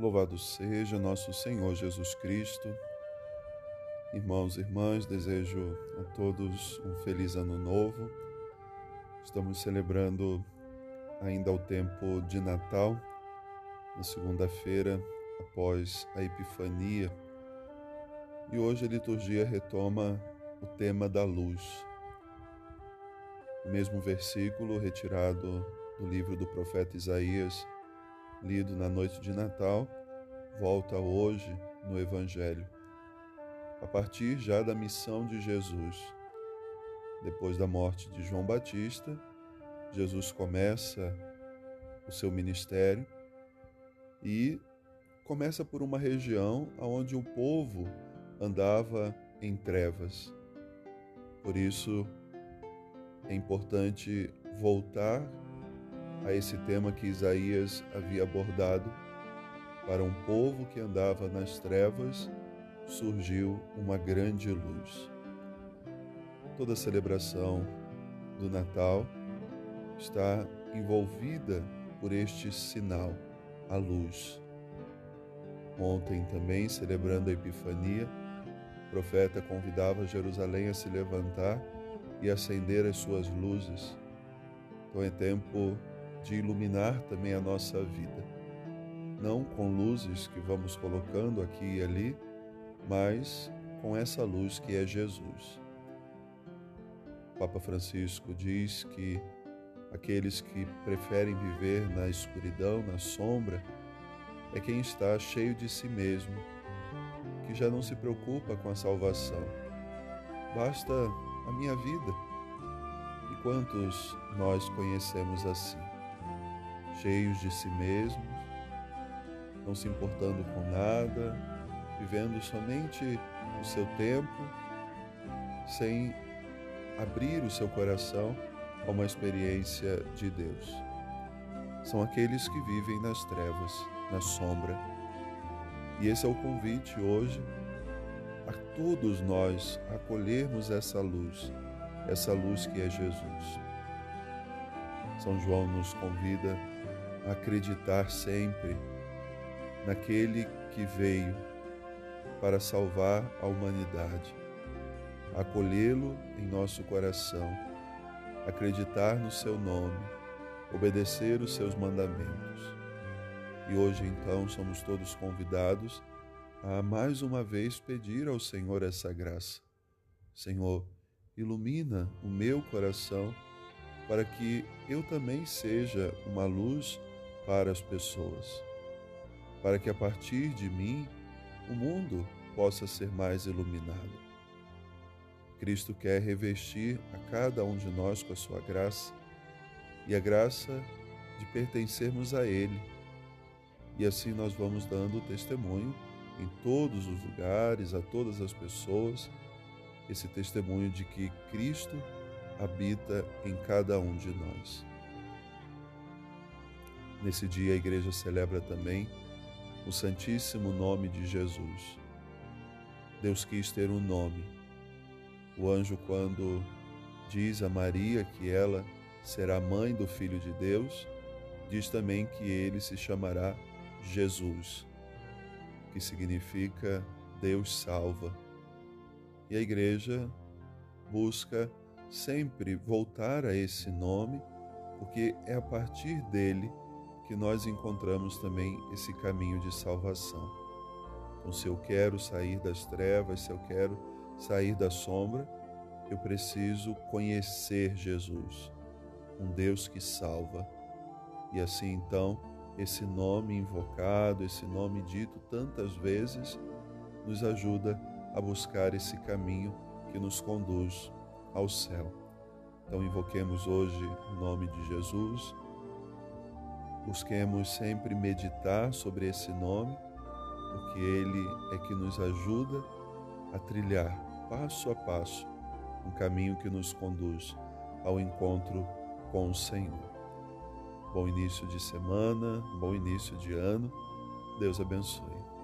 Louvado seja nosso Senhor Jesus Cristo. Irmãos e irmãs, desejo a todos um feliz ano novo. Estamos celebrando ainda o tempo de Natal, na segunda-feira após a Epifania. E hoje a liturgia retoma o tema da luz. O mesmo versículo retirado do livro do profeta Isaías lido na noite de Natal, volta hoje no Evangelho, a partir já da missão de Jesus. Depois da morte de João Batista, Jesus começa o seu ministério e começa por uma região onde o povo andava em trevas. Por isso é importante voltar a esse tema que Isaías havia abordado. Para um povo que andava nas trevas, surgiu uma grande luz. Toda a celebração do Natal está envolvida por este sinal, a luz. Ontem também, celebrando a Epifania, o profeta convidava Jerusalém a se levantar e acender as suas luzes. Então é tempo de iluminar também a nossa vida. Não com luzes que vamos colocando aqui e ali, mas com essa luz que é Jesus. O Papa Francisco diz que aqueles que preferem viver na escuridão, na sombra, é quem está cheio de si mesmo, que já não se preocupa com a salvação. Basta a minha vida. E quantos nós conhecemos assim? Cheios de si mesmos, não se importando com nada, vivendo somente o seu tempo, sem abrir o seu coração a uma experiência de Deus. São aqueles que vivem nas trevas, na sombra. E esse é o convite hoje a todos nós acolhermos essa luz, essa luz que é Jesus. São João nos convida acreditar sempre naquele que veio para salvar a humanidade, acolhê-lo em nosso coração, acreditar no seu nome, obedecer os seus mandamentos. E hoje então somos todos convidados a mais uma vez pedir ao Senhor essa graça. Senhor, ilumina o meu coração para que eu também seja uma luz para as pessoas, para que a partir de mim o mundo possa ser mais iluminado. Cristo quer revestir a cada um de nós com a sua graça e a graça de pertencermos a Ele. E assim nós vamos dando testemunho em todos os lugares, a todas as pessoas, esse testemunho de que Cristo habita em cada um de nós. Nesse dia, a igreja celebra também o Santíssimo Nome de Jesus. Deus quis ter um nome. O anjo, quando diz a Maria que ela será mãe do Filho de Deus, diz também que ele se chamará Jesus, que significa Deus salva. E a igreja busca sempre voltar a esse nome, porque é a partir dele que nós encontramos também esse caminho de salvação. Então, se eu quero sair das trevas, se eu quero sair da sombra, eu preciso conhecer Jesus, um Deus que salva. E assim então, esse nome invocado, esse nome dito tantas vezes, nos ajuda a buscar esse caminho que nos conduz ao céu. Então, invoquemos hoje o nome de Jesus Busquemos sempre meditar sobre esse nome, porque ele é que nos ajuda a trilhar passo a passo um caminho que nos conduz ao encontro com o Senhor. Bom início de semana, bom início de ano. Deus abençoe.